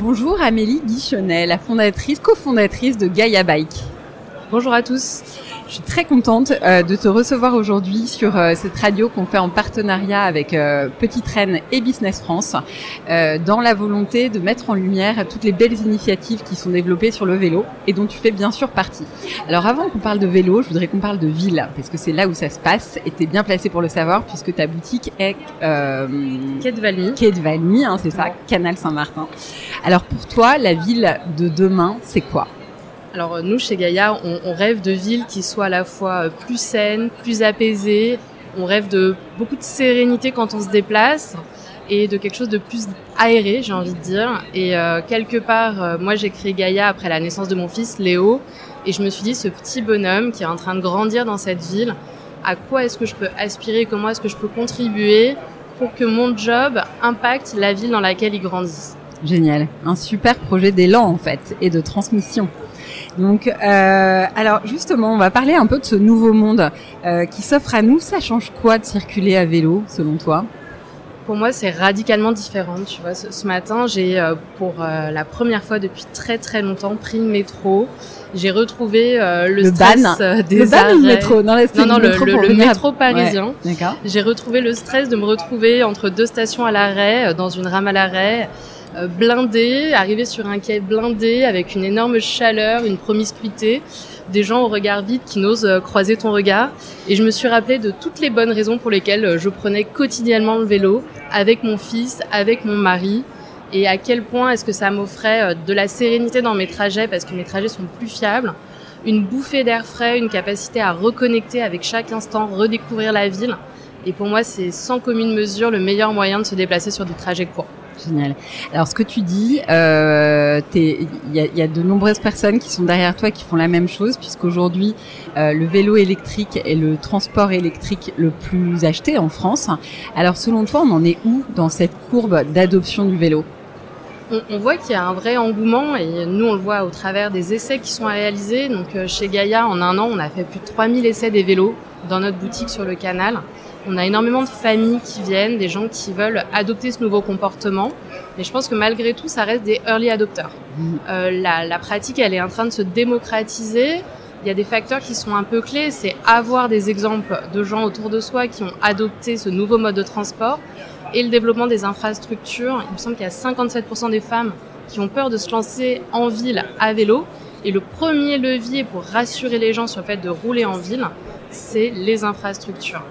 Bonjour Amélie Guichonnet, la fondatrice, cofondatrice de Gaia Bike. Bonjour à tous. Je suis très contente euh, de te recevoir aujourd'hui sur euh, cette radio qu'on fait en partenariat avec euh, Petite Reine et Business France, dans la volonté de mettre en lumière toutes les belles initiatives qui sont développées sur le vélo et dont tu fais bien sûr partie. Alors avant qu'on parle de vélo, je voudrais qu'on parle de ville, parce que c'est là où ça se passe et tu es bien placé pour le savoir puisque ta boutique est... Quai de Valmy. Quai de Valmy, hein, c'est ça, Canal Saint-Martin. Alors pour toi, la ville de demain, c'est quoi? Alors euh, nous, chez Gaïa, on, rêve de villes qui soient à la fois euh, plus saines, plus apaisées. On rêve de beaucoup de sérénité quand on se déplace et de quelque chose de plus aéré, j'ai envie de dire. Et euh, quelque part, moi, j'ai créé Gaïa après la naissance de mon fils, Léo, et je me suis dit, ce petit bonhomme qui est en train de grandir dans cette ville, à quoi est-ce que je peux aspirer, comment est-ce que je peux contribuer pour que mon job impacte la ville dans laquelle il grandit? Génial, un super projet d'élan en fait et de transmission. Donc, euh, alors justement, on va parler un peu de ce nouveau monde euh, qui s'offre à nous. Ça change quoi de circuler à vélo, selon toi? Pour moi, c'est radicalement différent. Tu vois, ce, matin, j'ai euh, pour euh, la première fois depuis très très longtemps pris le métro. J'ai retrouvé euh, le, stress des le arrêts. le métro, non, non, non, le, métro, le, métro parisien. J'ai retrouvé le stress de me retrouver entre deux stations à l'arrêt, dans une rame à l'arrêt euh, blindé, arrivé sur un quai blindé avec une énorme chaleur, une promiscuité, des gens au regard vide qui n'osent euh, croiser ton regard. Et je me suis rappelé de toutes les bonnes raisons pour lesquelles euh, je prenais quotidiennement le vélo avec mon fils, avec mon mari. Et à quel point est-ce que ça m'offrait de la sérénité dans mes trajets parce que mes trajets sont plus fiables, une bouffée d'air frais, une capacité à reconnecter avec chaque instant, redécouvrir la ville. Et pour moi, c'est sans commune mesure le meilleur moyen de se déplacer sur des trajets courts. Alors ce que tu dis, euh, il y a, de nombreuses personnes qui sont derrière toi qui font la même chose, puisqu'aujourd'hui euh, le vélo électrique est le transport électrique le plus acheté en France. Alors selon toi, on en est où dans cette courbe d'adoption du vélo? On, voit qu'il y a un vrai engouement et nous on le voit au travers des essais qui sont réalisés. Donc euh, chez Gaïa, en un an, on a fait plus de 3000 essais des vélos dans notre boutique sur le canal. On a énormément de familles qui viennent, des gens qui veulent adopter ce nouveau comportement. Mais je pense que malgré tout, ça reste des early adopters. Mm. Euh, la, la, pratique, elle est en train de se démocratiser. Il y a des facteurs qui sont un peu clés. C'est avoir des exemples de gens autour de soi qui ont adopté ce nouveau mode de transport et le développement des infrastructures. Il me semble qu'il y a 57% des femmes qui ont peur de se lancer en ville à vélo. Et le premier levier pour rassurer les gens sur le fait de rouler en ville, c'est les infrastructures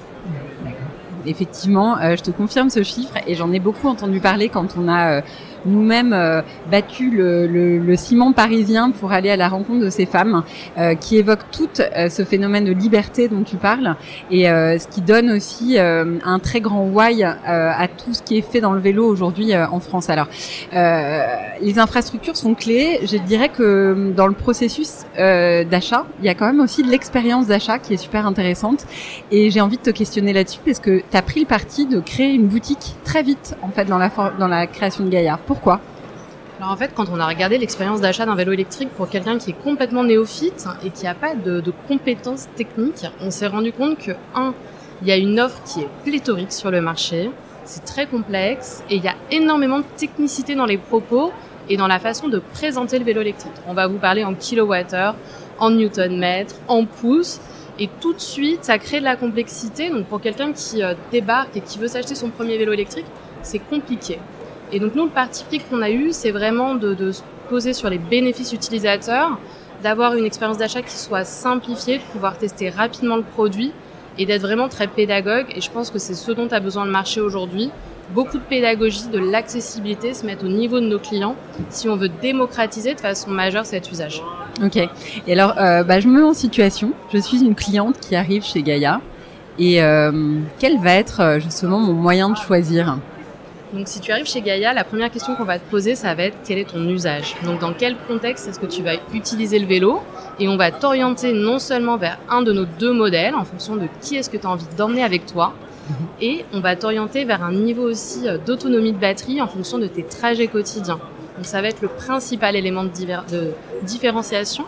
effectivement, euh, je te confirme ce chiffre et j'en ai beaucoup entendu parler quand on a euh, nous-mêmes euh, battu le, le, le, ciment parisien pour aller à la rencontre de ces femmes euh, qui évoquent tout euh, ce phénomène de liberté dont tu parles et ce qui donne aussi un très grand why à tout ce qui est fait dans le vélo aujourd'hui en France. Alors, les infrastructures sont clés. Je dirais que dans le processus d'achat, il y a quand même aussi de l'expérience d'achat qui est super intéressante et j'ai envie de te questionner là-dessus parce que tu as pris le parti de créer une boutique très vite en fait dans la dans la création de Gaillard. Alors en fait, quand on a regardé l'expérience d'achat d'un vélo électrique pour quelqu'un qui est complètement néophyte et qui n'a pas de, compétences techniques, on s'est rendu compte que, un, il y a une offre qui est pléthorique sur le marché, c'est très complexe et il y a énormément de technicité dans les propos et dans la façon de présenter le vélo électrique. On va vous parler en kilowattheure, en newton-mètre, en pouces. Et tout de suite, ça crée de la complexité. Donc pour quelqu'un qui euh, débarque et qui veut s'acheter son premier vélo électrique, c'est compliqué. Et donc nous, le parti pris qu'on a eu, c'est vraiment de, se poser sur les bénéfices utilisateurs, d'avoir une expérience d'achat qui soit simplifiée, de pouvoir tester rapidement le produit et d'être vraiment très pédagogue. Et je pense que c'est ce dont a besoin le marché aujourd'hui. Beaucoup de pédagogie, de l'accessibilité, se mettre au niveau de nos clients si on veut démocratiser de façon majeure cet usage. Ok. Et alors, euh, bah, je me mets en situation. Je suis une cliente qui arrive chez Gaïa Et quel va être justement mon moyen de choisir? Donc si tu arrives chez Gaïa, la première question qu'on va te poser, ça va être quel est ton usage? Donc dans quel contexte est-ce que tu vas utiliser le vélo? Et on va t'orienter non seulement vers un de nos deux modèles en fonction de qui est-ce que tu as envie d'emmener avec toi, mhm. et on va t'orienter vers un niveau aussi euh, d'autonomie de batterie en fonction de tes trajets quotidiens. Donc ça va être le principal élément de, de différenciation.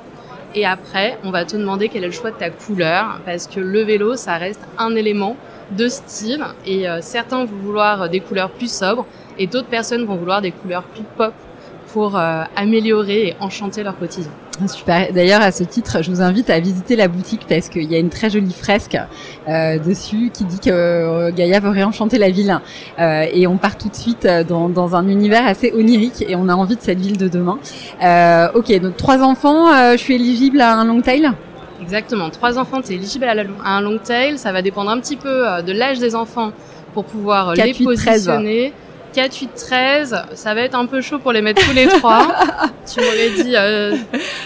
Et après, on va te demander quel est le choix de ta couleur, parce que le vélo, ça reste un élément de style et euh, certains vont vouloir des couleurs plus sobres et d'autres personnes vont vouloir des couleurs plus pop pour euh, améliorer et enchanter leur quotidien. Super. D'ailleurs, à ce titre, je vous invite à visiter la boutique parce qu'il y a une très jolie fresque euh, dessus qui dit que euh, Gaïa veut réenchanter la ville. Euh, et on part tout de suite dans, dans, un univers assez onirique et on a envie de cette ville de demain. ok, donc trois enfants, je suis éligible à un long tail? Exactement. Trois enfants, tu es éligible à, un long tail. Ça va dépendre un petit peu de l'âge des enfants pour pouvoir 4, les 8, positionner. 13. 4, 8, 13, ça va être un peu chaud pour les mettre tous les trois. tu m'aurais dit euh,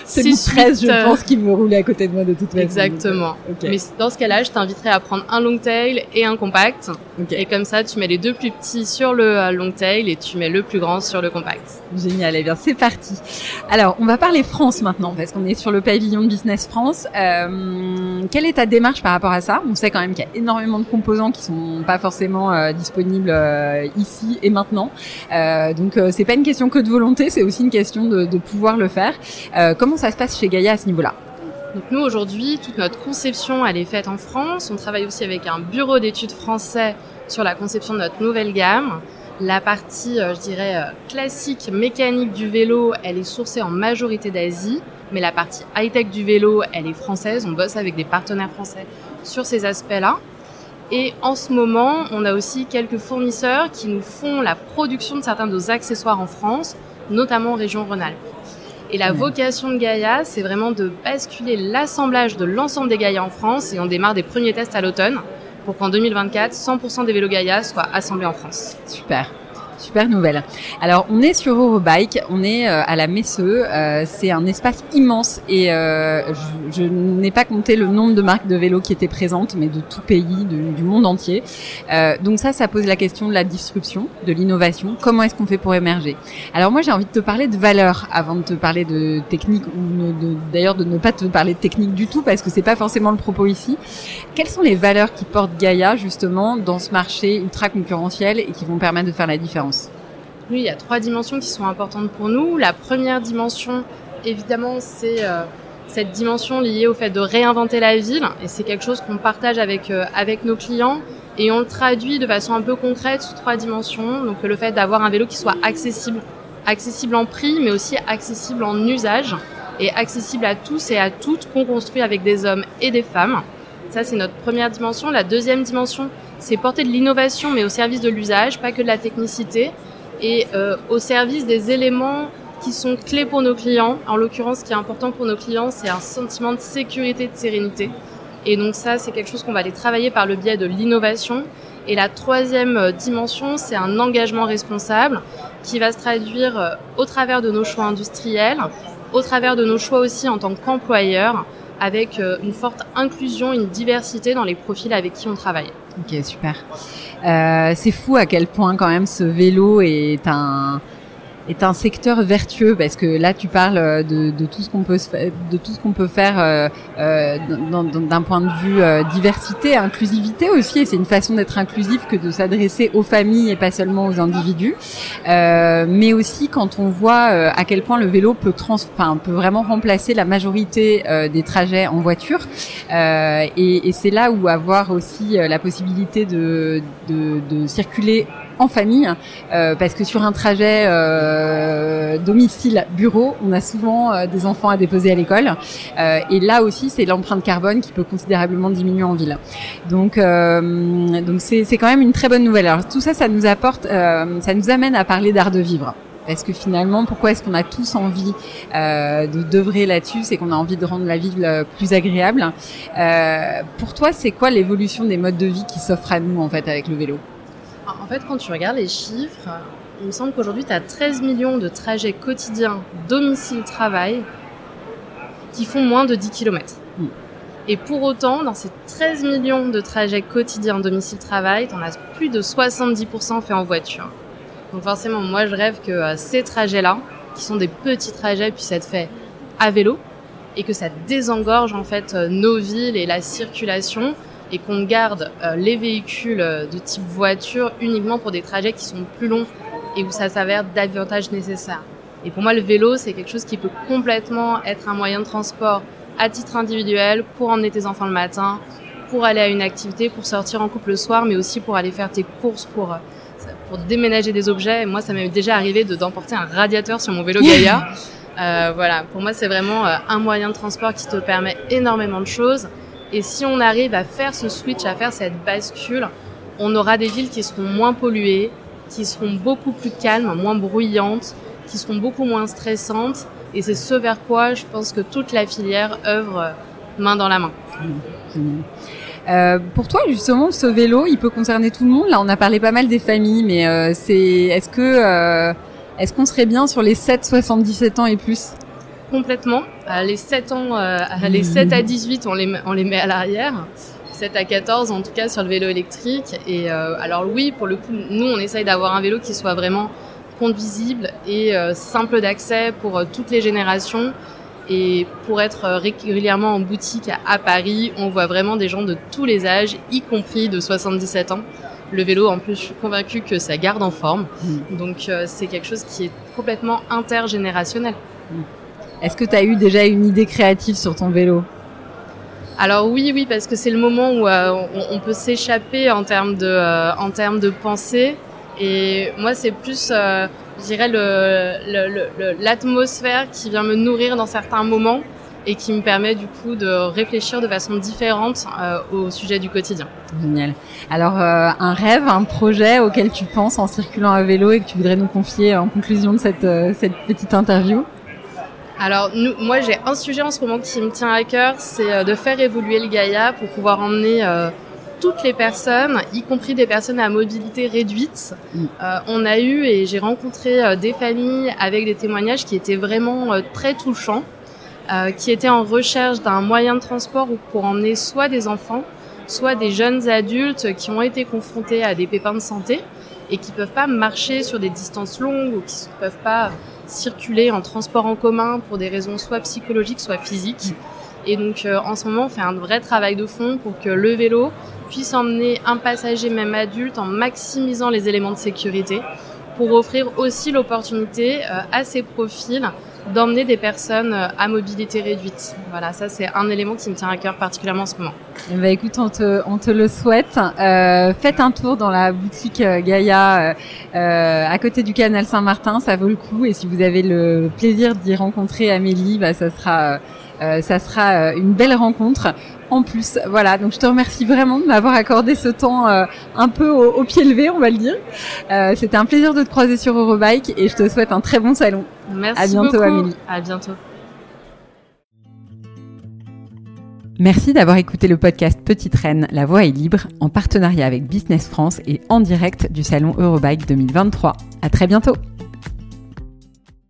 C'est 13, je euh, pense qu'il me roulait à côté de moi de toute façon. Exactement. Mais dans ce cas-là, je t'inviterais à prendre un long tail et un compact. Et comme ça, tu mets les deux plus petits sur le euh, long tail et tu mets le plus grand sur le compact. Génial, eh bien c'est parti. Alors, on va parler France maintenant parce qu'on est sur le pavillon de Business France. Euh, quelle est ta démarche par rapport à ça? On sait quand même qu'il y a énormément de composants qui sont pas forcément euh, disponibles euh, ici et maintenant. Euh, donc euh, c'est pas une question que de volonté, c'est aussi une question de, de pouvoir le faire. Euh, comment ça se passe chez Gaïa à ce niveau-là? Donc nous aujourd'hui, toute notre conception, elle est faite en France. On travaille aussi avec un bureau d'études français sur la conception de notre nouvelle gamme. La partie, je dirais, classique mécanique du vélo, elle est sourcée en majorité d'Asie, mais la partie high-tech du vélo, elle est française. On bosse avec des partenaires français sur ces aspects-là. Et en ce moment, on a aussi quelques fournisseurs qui nous font la production de certains de nos accessoires en France, notamment en région Rhône-Alpes. Et la vocation de Gaïa, c'est vraiment de basculer l'assemblage de l'ensemble des Gaïa en France et on démarre des premiers tests à l'automne pour qu'en 2024, 100% des vélos Gaïa soient assemblés en France. Super. Super nouvelle. Alors, on est sur Eurobike, on est euh, à la Messeux. Euh, c'est un espace immense et euh, je, n'ai pas compté le nombre de marques de vélos qui étaient présentes, mais de tout pays, du monde entier. donc ça, ça pose la question de la disruption, de l'innovation. Comment est-ce qu'on fait pour émerger? Alors moi, j'ai envie de te parler de valeur avant de te parler de technique ou d'ailleurs de ne pas te parler de technique du tout parce que c'est pas forcément le propos ici. Quelles sont les valeurs qui portent Gaia justement dans ce marché ultra concurrentiel et qui vont permettre de faire la différence? Oui, il y a trois dimensions qui sont importantes pour nous. La première dimension, évidemment, c'est euh, cette dimension liée au fait de réinventer la ville. Et c'est quelque chose qu'on partage avec, euh, avec nos clients. Et on le traduit de façon un peu concrète sous trois dimensions. Donc le fait d'avoir un vélo qui soit accessible, accessible en prix, mais aussi accessible en usage et accessible à tous et à toutes, qu'on construit avec des hommes et des femmes. Ça, c'est notre première dimension. La deuxième dimension, c'est porter de l'innovation, mais au service de l'usage, pas que de la technicité, et euh, au service des éléments qui sont clés pour nos clients. En l'occurrence, ce qui est important pour nos clients, c'est un sentiment de sécurité, de sérénité. Et donc ça, c'est quelque chose qu'on va aller travailler par le biais de l'innovation. Et la troisième euh, dimension, c'est un engagement responsable qui va se traduire euh, au travers de nos choix industriels, au travers de nos choix aussi en tant qu'employeur, avec une forte inclusion, une diversité dans les profils avec qui on travaille. Ok, super. Euh, c'est fou à quel point quand même ce vélo est un est un secteur vertueux parce que là tu parles euh, de, de tout ce qu'on peut de tout ce qu'on peut faire euh, euh d'un point de vue euh, diversité, inclusivité aussi. Et c'est une façon d'être inclusif que de s'adresser aux familles et pas seulement aux individus. Euh, mais aussi quand on voit à quel point le vélo peut trans, peut vraiment remplacer la majorité des trajets en voiture. et, et c'est là où avoir aussi la possibilité de, de, de circuler en famille, euh, parce que sur un trajet euh, domicile-bureau, on a souvent euh, des enfants à déposer à l'école. et là aussi, c'est l'empreinte carbone qui peut considérablement diminuer en ville. Donc, donc c'est, c'est quand même une très bonne nouvelle. Alors tout ça, ça nous apporte, ça nous amène à parler d'art de vivre. Parce que finalement, pourquoi est-ce qu'on a tous envie euh, de d'œuvrer là-dessus? C'est qu'on a envie de rendre la ville plus agréable. Euh, pour toi, c'est quoi l'évolution des modes de vie qui s'offrent à nous en fait avec le vélo? En fait, quand tu regardes les chiffres, il me semble qu'aujourd'hui, tu as 13 millions de trajets quotidiens domicile-travail qui font moins de 10 km. Et pour autant, dans ces 13 millions de trajets quotidiens domicile-travail, on as plus de 70% fait en voiture. Donc forcément, moi je rêve que euh, ces trajets-là, qui sont des petits trajets, puissent être faits à vélo et que ça désengorge en fait euh, nos villes et la circulation et qu'on garde euh, les véhicules de type voiture uniquement pour des trajets qui sont plus longs et où ça s'avère davantage nécessaire. Et pour moi, le vélo, c'est quelque chose qui peut complètement être un moyen de transport à titre individuel pour emmener tes enfants le matin, pour aller à une activité, pour sortir en couple le soir, mais aussi pour aller faire tes courses, pour, pour déménager des objets. Moi, ça m'est déjà arrivé de d'emporter un radiateur sur mon vélo Gaïa. euh, voilà, pour moi, c'est vraiment euh, un moyen de transport qui te permet énormément de choses. Et si on arrive à faire ce switch, à faire cette bascule, on aura des villes qui seront moins polluées, qui seront beaucoup plus calmes, moins bruyantes, qui seront beaucoup moins stressantes. Et c'est ce vers quoi je pense que toute la filière œuvre euh, main dans la main. Euh, pour toi, justement, ce vélo, il peut concerner tout le monde. Là, on a parlé pas mal des familles, mais euh, c'est est-ce que est-ce qu'on serait bien sur les 7 77 ans et plus? Complètement. Euh, les 7 ans, euh, les 7 à 18, on les met, on les met à l'arrière. 7 à 14, en tout cas, sur le vélo électrique. Et alors oui, pour le coup, nous, on essaye d'avoir un vélo qui soit vraiment conduisible et simple d'accès pour toutes les générations et pour être régulièrement en boutique à Paris, on voit vraiment des gens de tous les âges, y compris de 77 ans. Le vélo, en plus, je suis convaincue que ça garde en forme. Mmh. Donc, euh, c'est quelque chose qui est complètement intergénérationnel. Mmh. Est-ce que tu as eu déjà une idée créative sur ton vélo? Alors oui, oui, parce que c'est le moment où euh, on, on, peut s'échapper en termes de, euh, en termes de pensée. Et moi, c'est plus, euh, je dirais, l'atmosphère qui vient me nourrir dans certains moments et qui me permet du coup de réfléchir de façon différente au sujet du quotidien. Génial. Alors, un rêve, un projet auquel tu penses en circulant à vélo et que tu voudrais nous confier en conclusion de cette, cette petite interview? Alors, nous, moi, j'ai un sujet en ce moment qui me tient à cœur, c'est euh, de faire évoluer le Gaïa pour pouvoir emmener euh, toutes les personnes, y compris des personnes à mobilité réduite. Mm. Euh, on a eu et j'ai rencontré euh, des familles avec des témoignages qui étaient vraiment très touchants, qui étaient en recherche d'un moyen de transport pour emmener soit des enfants, soit des jeunes adultes qui ont été confrontés à des pépins de santé et qui peuvent pas marcher sur des distances longues ou qui ne peuvent pas circuler en transport en commun pour des raisons soit psychologiques, soit physiques. Et donc euh, en ce moment, on fait un vrai travail de fond pour que le vélo puisse emmener un passager même adulte en maximisant les éléments de sécurité pour offrir aussi l'opportunité euh, à ces profils d'emmener des personnes euh, à mobilité réduite. Voilà, ça c'est un élément qui me tient à cœur particulièrement en ce moment. Eh ben, écoute, on te, on te le souhaite. Euh, faites un tour dans la boutique euh, Gaïa euh, à côté du canal Saint-Martin, ça vaut le coup. Et si vous avez le plaisir d'y rencontrer Amélie, bah, ça sera euh, ça sera euh, une belle rencontre en plus. Voilà, donc je te remercie vraiment de m'avoir accordé ce temps euh, un peu au, pied levé, on va le dire. C'était un plaisir de te croiser sur Eurobike et je te souhaite un très bon salon. Merci à bientôt, beaucoup. Amélie. À bientôt. Merci d'avoir écouté le podcast Petite Reine, la voix est libre, en partenariat avec Business France et en direct du salon Eurobike 2023. À très bientôt.